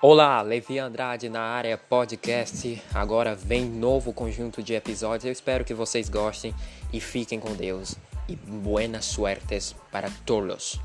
Olá, Levi Andrade na área podcast. Agora vem novo conjunto de episódios. Eu espero que vocês gostem e fiquem com Deus. E buenas suertes para todos.